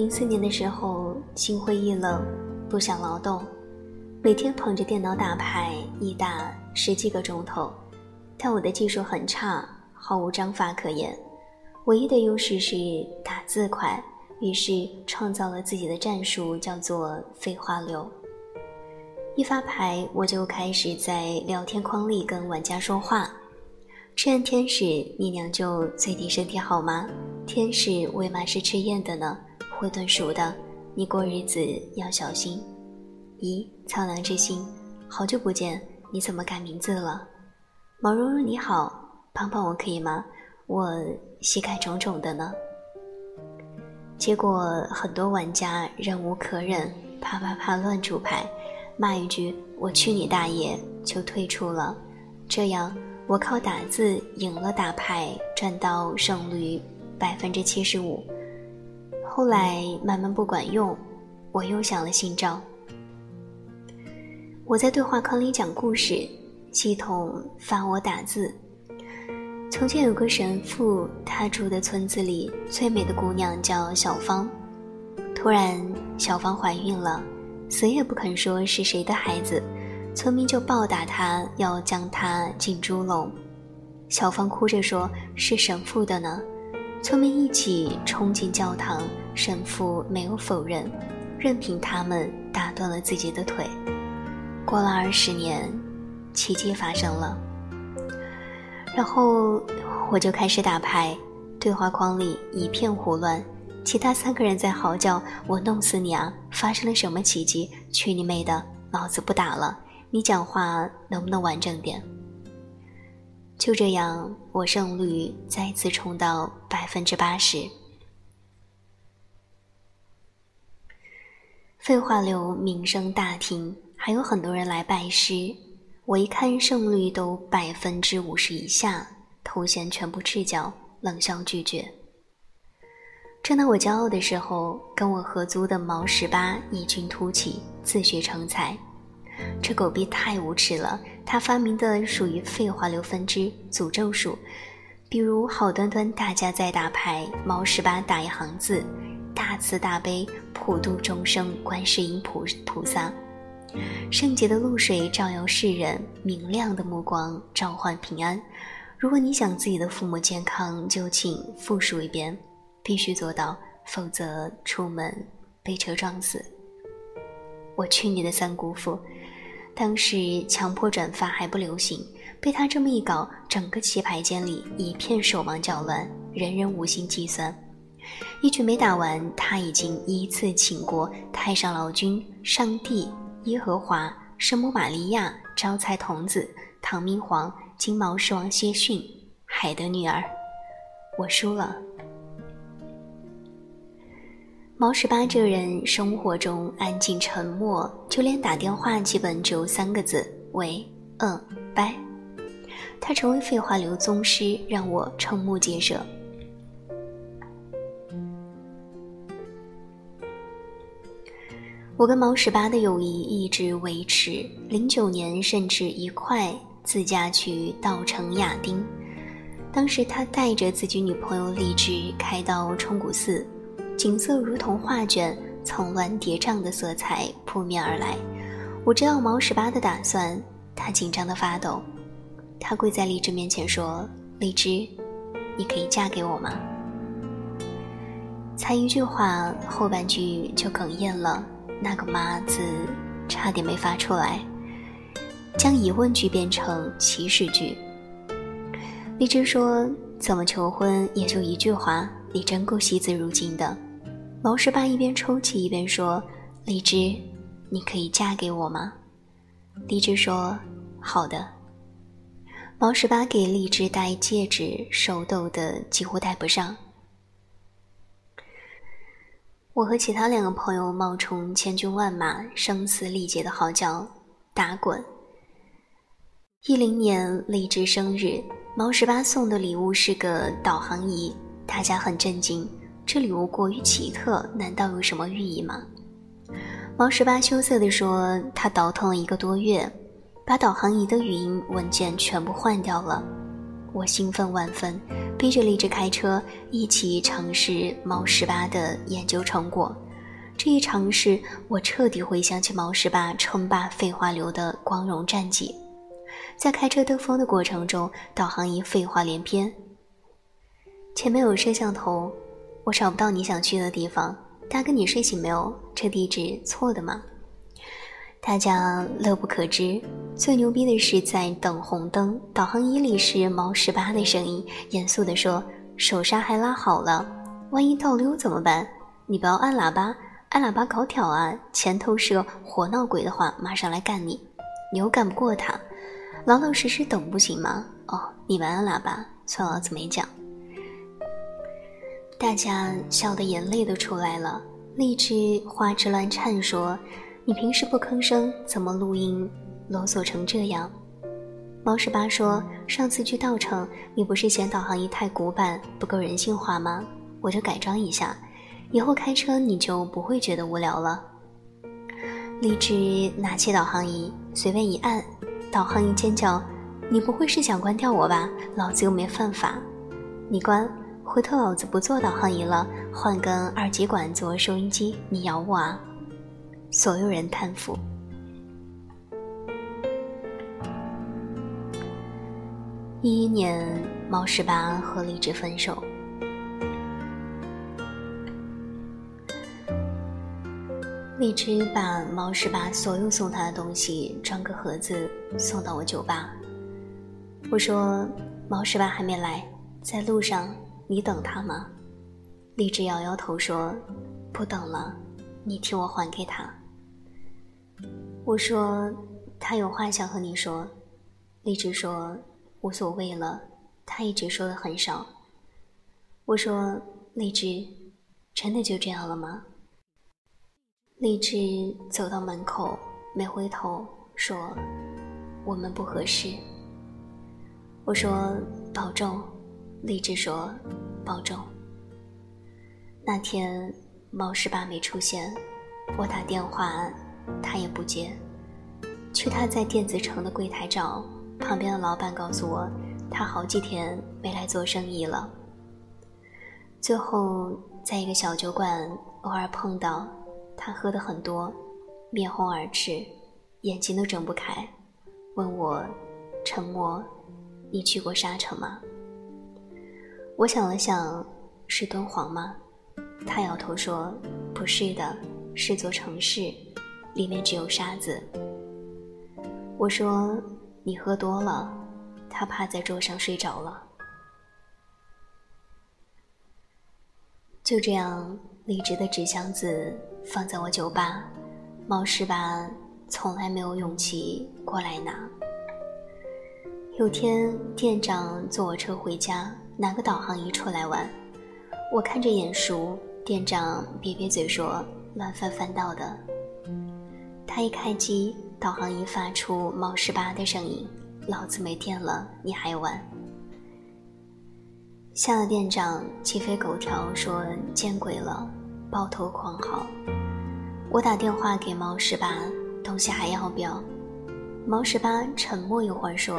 零四年的时候，心灰意冷，不想劳动，每天捧着电脑打牌，一打十几个钟头。但我的技术很差，毫无章法可言，唯一的优势是打字快。于是创造了自己的战术，叫做“废话流”。一发牌，我就开始在聊天框里跟玩家说话：“赤焰天使，你娘舅最低身体好吗？天使为嘛是吃燕的呢？会炖熟的，你过日子要小心。咦，苍凉之心，好久不见，你怎么改名字了？毛茸茸你好，帮帮我可以吗？我膝盖肿肿的呢。”结果很多玩家忍无可忍，啪啪啪乱出牌，骂一句“我去你大爷”就退出了。这样我靠打字赢了打牌，赚到胜率百分之七十五。后来慢慢不管用，我又想了新招。我在对话框里讲故事，系统发我打字。从前有个神父，他住的村子里最美的姑娘叫小芳。突然，小芳怀孕了，死也不肯说是谁的孩子，村民就暴打她，要将她进猪笼。小芳哭着说：“是神父的呢。”村民一起冲进教堂，神父没有否认，任凭他们打断了自己的腿。过了二十年，奇迹发生了。然后我就开始打牌，对话框里一片胡乱，其他三个人在嚎叫：“我弄死你啊！发生了什么奇迹？去你妹的！老子不打了！你讲话能不能完整点？”就这样，我胜率再次冲到百分之八十。废话流名声大听，还有很多人来拜师。我一看胜率都百分之五十以下，头衔全部赤脚，冷笑拒绝。正当我骄傲的时候，跟我合租的毛十八异军突起，自学成才。这狗逼太无耻了！他发明的属于废话流分支诅咒术，比如好端端大家在打牌，毛十八打一行字：大慈大悲普度众生观世音菩菩萨。圣洁的露水照耀世人，明亮的目光召唤平安。如果你想自己的父母健康，就请复述一遍，必须做到，否则出门被车撞死。我去你的三姑父！当时强迫转发还不流行，被他这么一搞，整个棋牌间里一片手忙脚乱，人人无心计算。一局没打完，他已经依次请过太上老君、上帝。耶和华、圣母玛利亚、招财童子、唐明皇、金毛狮王谢逊、海的女儿，我输了。毛十八这人生活中安静沉默，就连打电话基本只有三个字：喂，嗯，拜。他成为废话流宗师，让我瞠目结舌。我跟毛十八的友谊一直维持，零九年甚至一块自驾去稻城亚丁。当时他带着自己女朋友荔枝开到冲古寺，景色如同画卷，层峦叠嶂的色彩扑面而来。我知道毛十八的打算，他紧张的发抖。他跪在荔枝面前说：“荔枝，你可以嫁给我吗？”才一句话，后半句就哽咽了。那个“妈”字差点没发出来，将疑问句变成祈使句。荔枝说：“怎么求婚也就一句话，你真够惜字如金的。”毛十八一边抽泣一边说：“荔枝，你可以嫁给我吗？”荔枝说：“好的。”毛十八给荔枝戴戒指，手抖得几乎戴不上。我和其他两个朋友冒充千军万马、声嘶力竭的嚎叫打滚。一零年荔枝生日，毛十八送的礼物是个导航仪，大家很震惊，这礼物过于奇特，难道有什么寓意吗？毛十八羞涩地说，他倒腾了一个多月，把导航仪的语音文件全部换掉了。我兴奋万分，逼着荔枝开车一起尝试猫十八的研究成果。这一尝试，我彻底回想起猫十八称霸废话流的光荣战绩。在开车兜风的过程中，导航仪废话连篇。前面有摄像头，我找不到你想去的地方。大哥，你睡醒没有？这地址错的吗？大家乐不可支。最牛逼的是，在等红灯，导航仪里是毛十八的声音，严肃地说：“手刹还拉好了，万一倒溜怎么办？你不要按喇叭。”按喇叭搞挑啊！前头是个活闹鬼的话，马上来干你！你又干不过他，老老实实等不行吗？哦，你们按喇叭，算老子没讲。大家笑得眼泪都出来了。荔枝花枝乱颤说：“你平时不吭声，怎么录音啰嗦成这样？”猫十八说：“上次去稻城，你不是嫌导航仪太古板，不够人性化吗？我就改装一下。”以后开车你就不会觉得无聊了。荔枝拿起导航仪，随便一按，导航仪尖叫：“你不会是想关掉我吧？老子又没犯法！你关，回头老子不做导航仪了，换根二极管做收音机，你咬我啊！”所有人叹服。一一年，猫十八和荔枝分手。荔枝把猫十八所有送他的东西装个盒子送到我酒吧。我说：“猫十八还没来，在路上，你等他吗？”荔枝摇摇头说：“不等了，你替我还给他。”我说：“他有话想和你说。”荔枝说：“无所谓了，他一直说的很少。”我说：“荔枝，真的就这样了吗？”荔枝走到门口，没回头，说：“我们不合适。”我说：“保重。”荔枝说：“保重。”那天猫十八没出现，我打电话，他也不接。去他在电子城的柜台找，旁边的老板告诉我，他好几天没来做生意了。最后在一个小酒馆偶尔碰到。他喝的很多，面红耳赤，眼睛都睁不开，问我：“沉默，你去过沙城吗？”我想了想，是敦煌吗？他摇头说：“不是的，是座城市，里面只有沙子。”我说：“你喝多了。”他趴在桌上睡着了。就这样，荔枝的纸箱子。放在我酒吧，猫十八从来没有勇气过来拿。有天店长坐我车回家，拿个导航仪出来玩，我看着眼熟，店长瘪瘪嘴说：“乱翻翻到的。”他一开机，导航仪发出猫十八的声音：“老子没电了，你还玩？”吓得店长鸡飞狗跳，说：“见鬼了！”抱头狂嚎。我打电话给猫十八，东西还要不要？猫十八沉默一会儿说：“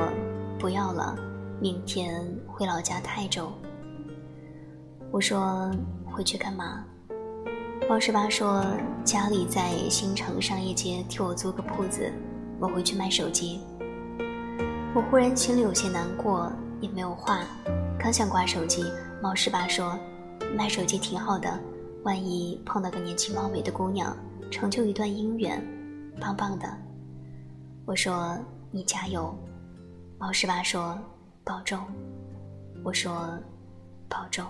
不要了，明天回老家泰州。”我说：“回去干嘛？”猫十八说：“家里在新城商业街替我租个铺子，我回去卖手机。”我忽然心里有些难过，也没有话，刚想挂手机，猫十八说：“卖手机挺好的。”万一碰到个年轻貌美的姑娘，成就一段姻缘，棒棒的。我说你加油。毛十八说保重。我说保重。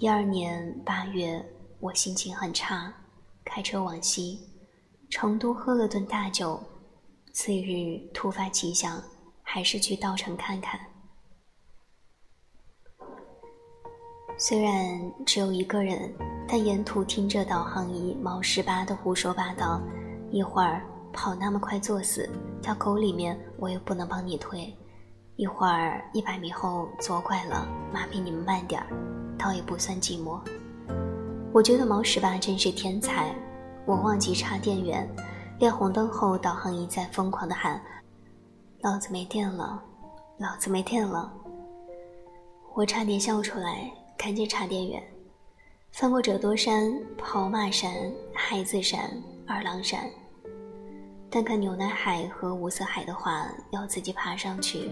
一二年八月，我心情很差，开车往西，成都喝了顿大酒。次日突发奇想，还是去稻城看看。虽然只有一个人，但沿途听着导航仪毛十八的胡说八道，一会儿跑那么快作死，掉沟里面我也不能帮你推；一会儿一百米后左拐了，妈比你们慢点儿，倒也不算寂寞。我觉得毛十八真是天才。我忘记插电源，亮红灯后导航仪在疯狂的喊：“老子没电了，老子没电了。我差点笑出来，赶紧插电源。翻过折多山、跑马山、孩子山、二郎山，但看牛奶海和五色海的话，要自己爬上去，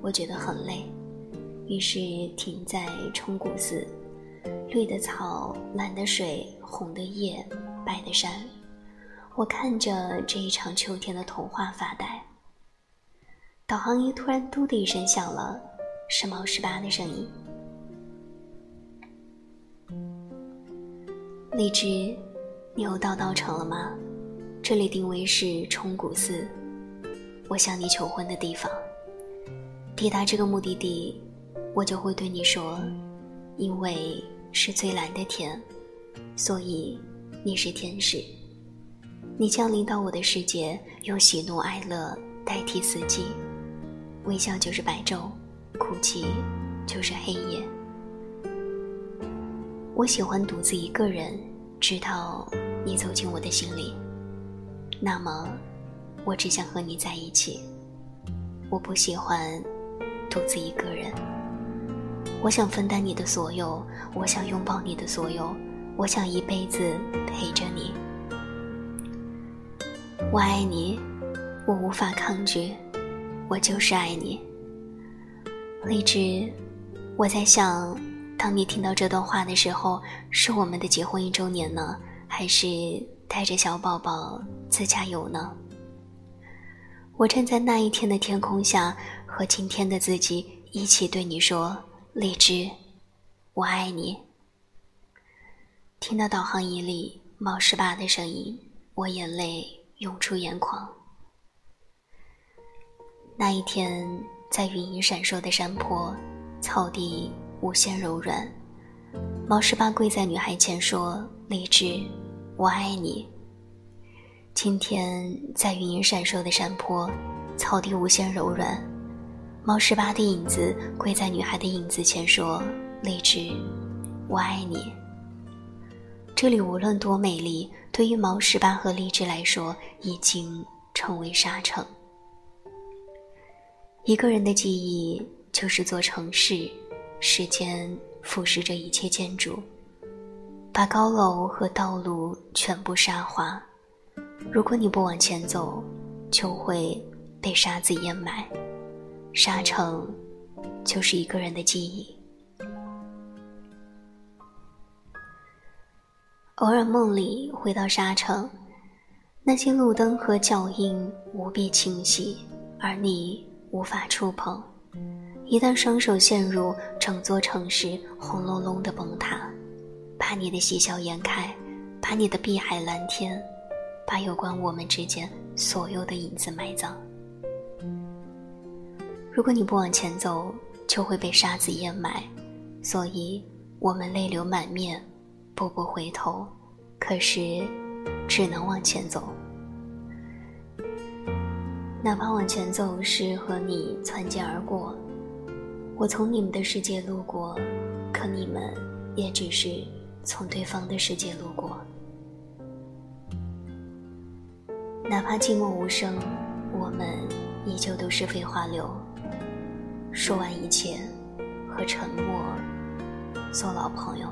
我觉得很累，于是停在冲古寺。绿的草，蓝的水，红的叶，白的山，我看着这一场秋天的童话发呆。导航仪突然“嘟”的一声响了，是毛十八的声音。荔枝，你又到稻城了吗？这里定位是冲古寺，我向你求婚的地方。抵达这个目的地，我就会对你说，因为是最蓝的天，所以你是天使。你降临到我的世界，用喜怒哀乐代替四季，微笑就是白昼，哭泣就是黑夜。我喜欢独自一个人，直到你走进我的心里。那么，我只想和你在一起。我不喜欢独自一个人。我想分担你的所有，我想拥抱你的所有，我想一辈子陪着你。我爱你，我无法抗拒，我就是爱你。荔枝，我在想。当你听到这段话的时候，是我们的结婚一周年呢，还是带着小宝宝自驾游呢？我站在那一天的天空下，和今天的自己一起对你说：“荔枝，我爱你。”听到导航仪里毛十八的声音，我眼泪涌出眼眶。那一天，在云影闪烁的山坡，草地。无限柔软，毛十八跪在女孩前说：“荔枝，我爱你。”今天在云影闪烁的山坡，草地无限柔软，毛十八的影子跪在女孩的影子前说：“荔枝，我爱你。”这里无论多美丽，对于毛十八和荔枝来说，已经成为沙城。一个人的记忆就是座城市。时间腐蚀着一切建筑，把高楼和道路全部沙化。如果你不往前走，就会被沙子掩埋。沙城就是一个人的记忆。偶尔梦里回到沙城，那些路灯和脚印无比清晰，而你无法触碰。一旦双手陷入，整座城市轰隆隆的崩塌，把你的喜笑颜开，把你的碧海蓝天，把有关我们之间所有的影子埋葬。如果你不往前走，就会被沙子掩埋，所以我们泪流满面，步步回头，可是只能往前走，哪怕往前走是和你擦肩而过。我从你们的世界路过，可你们也只是从对方的世界路过。哪怕寂寞无声，我们依旧都是废话流。说完一切，和沉默做老朋友。